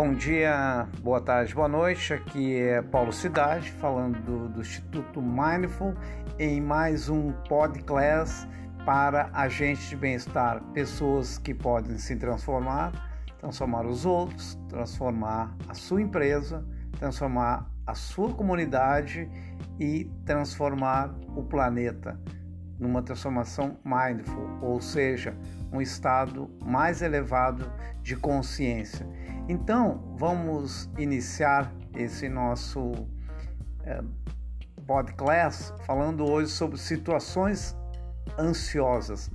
Bom dia, boa tarde, boa noite. Aqui é Paulo Cidade, falando do, do Instituto Mindful, em mais um podcast para agentes de bem-estar, pessoas que podem se transformar, transformar os outros, transformar a sua empresa, transformar a sua comunidade e transformar o planeta numa transformação mindful, ou seja, um estado mais elevado de consciência. Então, vamos iniciar esse nosso é, podcast falando hoje sobre situações ansiosas.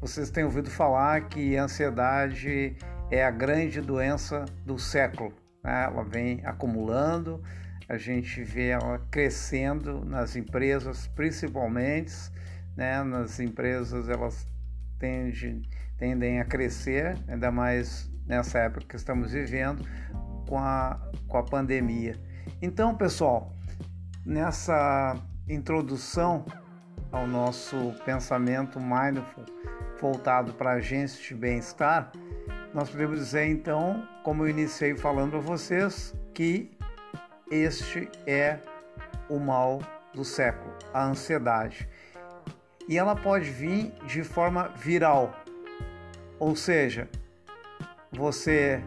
Vocês têm ouvido falar que a ansiedade é a grande doença do século. Né? Ela vem acumulando, a gente vê ela crescendo nas empresas, principalmente, né? nas empresas elas tendem, tendem a crescer, ainda mais nessa época que estamos vivendo com a, com a pandemia. Então, pessoal, nessa introdução ao nosso pensamento mindful voltado para agências de bem-estar, nós podemos dizer então, como eu iniciei falando a vocês, que este é o mal do século, a ansiedade e ela pode vir de forma viral. Ou seja, você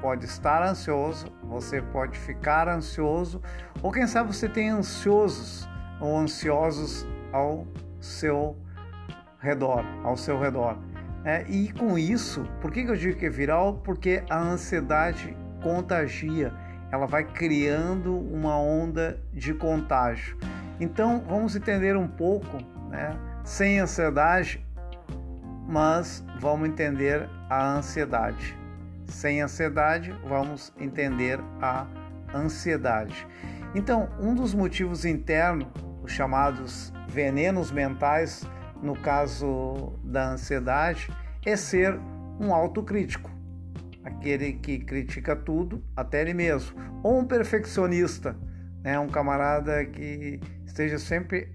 pode estar ansioso, você pode ficar ansioso, ou quem sabe você tem ansiosos ou ansiosos ao seu redor, ao seu redor. É, e com isso, por que eu digo que é viral? Porque a ansiedade contagia, ela vai criando uma onda de contágio. Então, vamos entender um pouco, né? sem ansiedade, mas vamos entender a ansiedade. Sem ansiedade, vamos entender a ansiedade. Então, um dos motivos internos, os chamados venenos mentais, no caso da ansiedade, é ser um autocrítico, aquele que critica tudo, até ele mesmo, ou um perfeccionista, né? um camarada que esteja sempre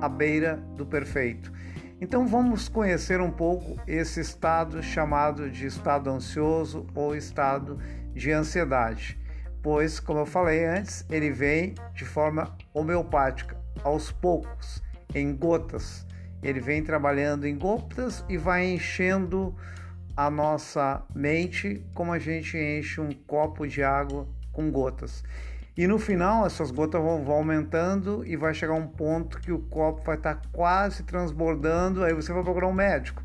à beira do perfeito. Então vamos conhecer um pouco esse estado chamado de estado ansioso ou estado de ansiedade, pois, como eu falei antes, ele vem de forma homeopática, aos poucos, em gotas. Ele vem trabalhando em gotas e vai enchendo a nossa mente como a gente enche um copo de água com gotas. E no final, essas gotas vão, vão, aumentando e vai chegar um ponto que o copo vai estar quase transbordando. Aí você vai procurar um médico,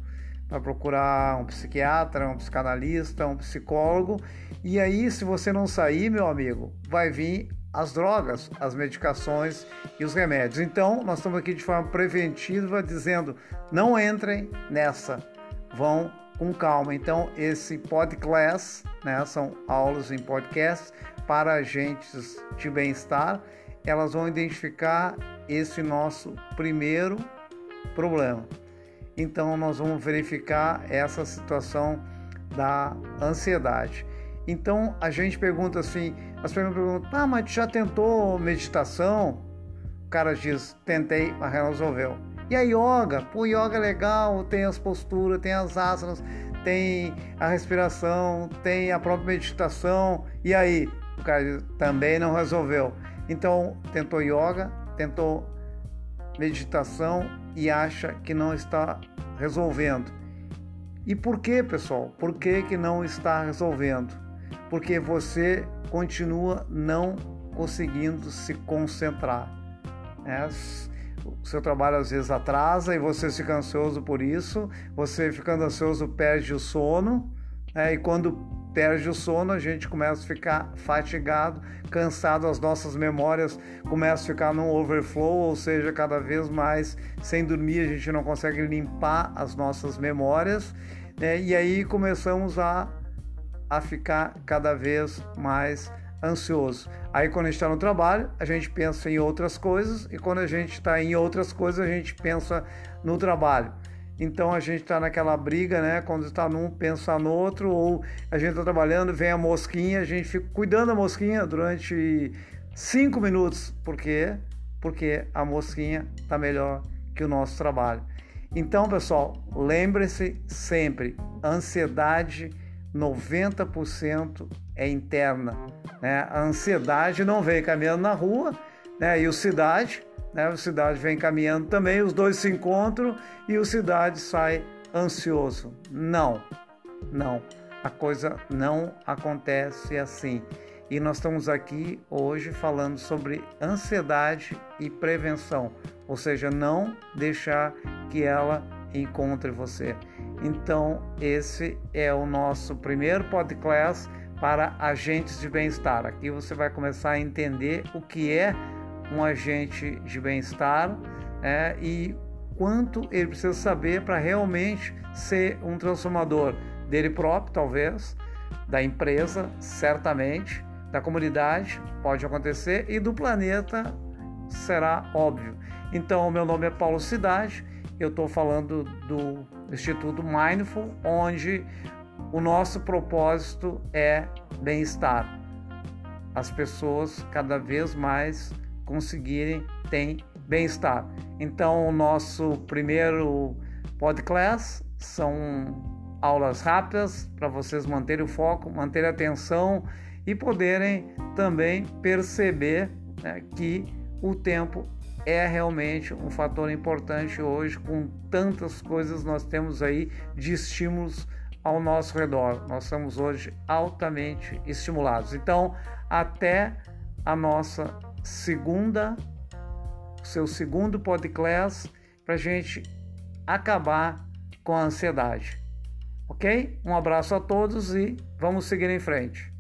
vai procurar um psiquiatra, um psicanalista, um psicólogo. E aí, se você não sair, meu amigo, vai vir as drogas, as medicações e os remédios. Então, nós estamos aqui de forma preventiva dizendo: não entrem nessa, vão com calma. Então, esse podcast, né, são aulas em podcast para agentes de bem-estar, elas vão identificar esse nosso primeiro problema. Então, nós vamos verificar essa situação da ansiedade. Então, a gente pergunta assim: as pessoas perguntam, ah, mas já tentou meditação? O cara diz: tentei, mas resolveu. E a yoga? Pô, yoga é legal, tem as posturas, tem as asanas, tem a respiração, tem a própria meditação. E aí? O cara também não resolveu. Então tentou yoga, tentou meditação e acha que não está resolvendo. E por que, pessoal? Por que, que não está resolvendo? Porque você continua não conseguindo se concentrar. É, o seu trabalho às vezes atrasa e você fica ansioso por isso. Você ficando ansioso perde o sono. É, e quando perde o sono, a gente começa a ficar fatigado, cansado, as nossas memórias começam a ficar num overflow, ou seja, cada vez mais sem dormir a gente não consegue limpar as nossas memórias, né? e aí começamos a, a ficar cada vez mais ansioso. Aí quando a gente está no trabalho, a gente pensa em outras coisas, e quando a gente está em outras coisas, a gente pensa no trabalho. Então a gente está naquela briga, né? Quando está num, pensa no outro, ou a gente está trabalhando, vem a mosquinha, a gente fica cuidando da mosquinha durante cinco minutos. Por quê? Porque a mosquinha está melhor que o nosso trabalho. Então, pessoal, lembre-se sempre: ansiedade 90% é interna. Né? A ansiedade não vem caminhando na rua, né? e o cidade, né? o cidade vem caminhando também, os dois se encontram e o cidade sai ansioso. Não, não, a coisa não acontece assim. E nós estamos aqui hoje falando sobre ansiedade e prevenção, ou seja, não deixar que ela encontre você. Então, esse é o nosso primeiro podcast para agentes de bem-estar. Aqui você vai começar a entender o que é um agente de bem-estar é, e quanto ele precisa saber para realmente ser um transformador dele próprio, talvez, da empresa, certamente, da comunidade, pode acontecer, e do planeta, será óbvio. Então, meu nome é Paulo Cidade eu estou falando do Instituto Mindful, onde o nosso propósito é bem-estar. As pessoas cada vez mais conseguirem ter bem-estar. Então, o nosso primeiro podcast são aulas rápidas para vocês manterem o foco, manterem a atenção e poderem também perceber né, que o tempo é realmente um fator importante hoje, com tantas coisas nós temos aí de estímulos ao nosso redor. Nós estamos hoje altamente estimulados. Então, até a nossa segunda, seu segundo podcast, para a gente acabar com a ansiedade. Ok? Um abraço a todos e vamos seguir em frente.